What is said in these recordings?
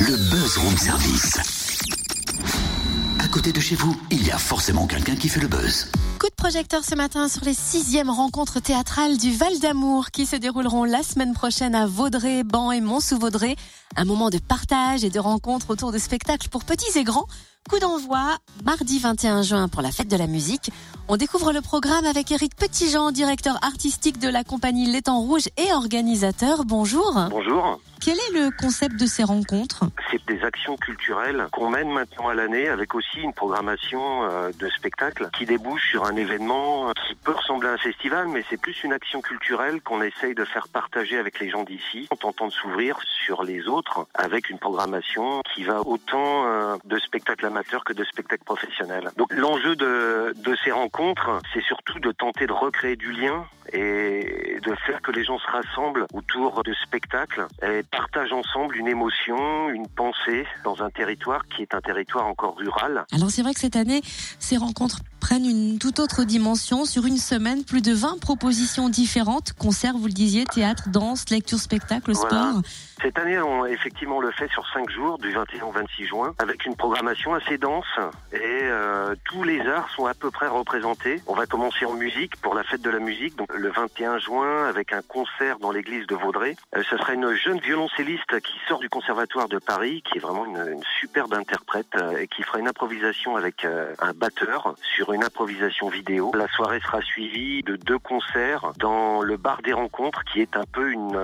Le Buzz Room Service. À côté de chez vous, il y a forcément quelqu'un qui fait le buzz. Coup de projecteur ce matin sur les sixièmes rencontres théâtrales du Val d'Amour qui se dérouleront la semaine prochaine à Vaudrey, Ban et Mont-sous-Vaudrey. Un moment de partage et de rencontre autour de spectacles pour petits et grands. Coup d'envoi, mardi 21 juin pour la fête de la musique. On découvre le programme avec Eric Petitjean, directeur artistique de la compagnie L'étang rouge et organisateur. Bonjour. Bonjour. Quel est le concept de ces rencontres? C'est des actions culturelles qu'on mène maintenant à l'année avec aussi une programmation euh, de spectacles qui débouche sur un événement qui peut ressembler à un festival, mais c'est plus une action culturelle qu'on essaye de faire partager avec les gens d'ici en tentant de s'ouvrir sur les autres avec une programmation qui va autant euh, de spectacles que de spectacles professionnels. Donc l'enjeu de ces rencontres, c'est surtout de tenter de recréer du lien et de faire que les gens se rassemblent autour de spectacles et partagent ensemble une émotion, une pensée dans un territoire qui est un territoire encore rural. Alors c'est vrai que cette année, ces rencontres prennent une toute autre dimension. Sur une semaine, plus de 20 propositions différentes, concerts, vous le disiez, théâtre, danse, lecture, spectacle, sport. Voilà. Cette année, on effectivement le fait sur 5 jours, du 21 au 26 juin, avec une programmation assez dense et euh, tous les arts sont à peu près représentés. On va commencer en musique pour la fête de la musique, donc le 21 juin avec un concert dans l'église de Vaudrey. Euh, ce sera une jeune violoncelliste qui sort du conservatoire de Paris, qui est vraiment une, superbe interprète euh, et qui fera une improvisation avec euh, un batteur sur une improvisation vidéo. La soirée sera suivie de deux concerts dans le bar des rencontres, qui est un peu une,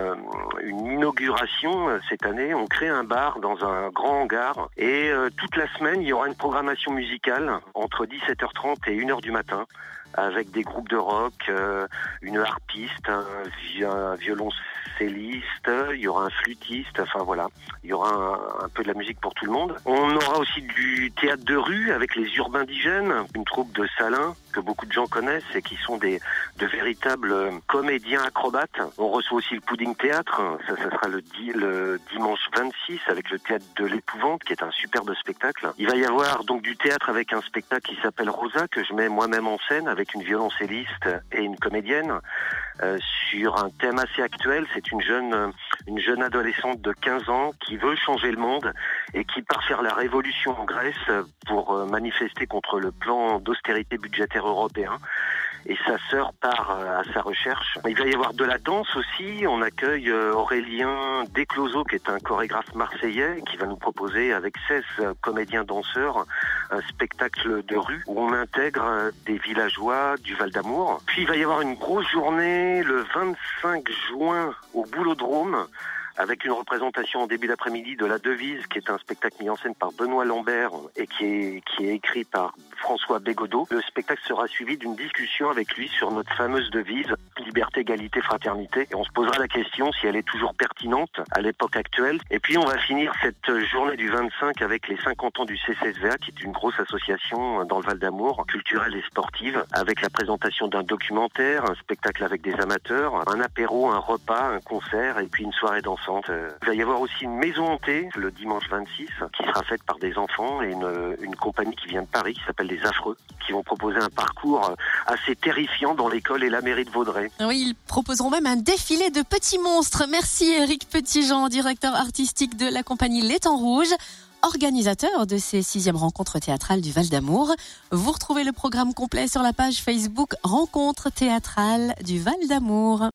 inauguration cette année. On crée un bar dans un grand hangar et toute la semaine, il y aura une programmation musicale entre 17h30 et 1h du matin avec des groupes de rock, une harpiste, un, vi- un violoncelliste, il y aura un flûtiste, enfin voilà, il y aura un, un peu de la musique pour tout le monde. On aura aussi du théâtre de rue avec les urbains indigènes, une troupe de salins que beaucoup de gens connaissent et qui sont des de véritables euh, comédiens acrobates. On reçoit aussi le pudding théâtre, ça, ça sera le, le dimanche 26 avec le théâtre de l'épouvante qui est un superbe spectacle. Il va y avoir donc du théâtre avec un spectacle qui s'appelle Rosa que je mets moi-même en scène avec une violoncelliste et une comédienne euh, sur un thème assez actuel. C'est une jeune euh, une jeune adolescente de 15 ans qui veut changer le monde et qui part faire la révolution en Grèce pour euh, manifester contre le plan d'austérité budgétaire européen. Et sa sœur part euh, à sa recherche. Il va y avoir de la danse aussi. On accueille euh, Aurélien Descloseaux, qui est un chorégraphe marseillais, qui va nous proposer avec 16 euh, comédiens danseurs un spectacle de rue où on intègre des villageois du Val d'Amour. Puis il va y avoir une grosse journée le 25 juin au Boulodrome avec une représentation en début d'après-midi de La Devise, qui est un spectacle mis en scène par Benoît Lambert et qui est, qui est écrit par François Bégodeau. Le spectacle sera suivi d'une discussion avec lui sur notre fameuse devise liberté, égalité, fraternité. Et on se posera la question si elle est toujours pertinente à l'époque actuelle. Et puis on va finir cette journée du 25 avec les 50 ans du CCSVA, qui est une grosse association dans le Val d'Amour, culturelle et sportive, avec la présentation d'un documentaire, un spectacle avec des amateurs, un apéro, un repas, un concert et puis une soirée dansante. Il va y avoir aussi une maison hantée le dimanche 26 qui sera faite par des enfants et une, une compagnie qui vient de Paris qui s'appelle Les Affreux, qui vont proposer un parcours assez terrifiant dans l'école et la mairie de Vaudrey. Oui, ils proposeront même un défilé de petits monstres. Merci Eric Petitjean, directeur artistique de la compagnie L'étang rouge, organisateur de ces sixièmes rencontres théâtrales du Val d'Amour. Vous retrouvez le programme complet sur la page Facebook Rencontres théâtrales du Val d'Amour.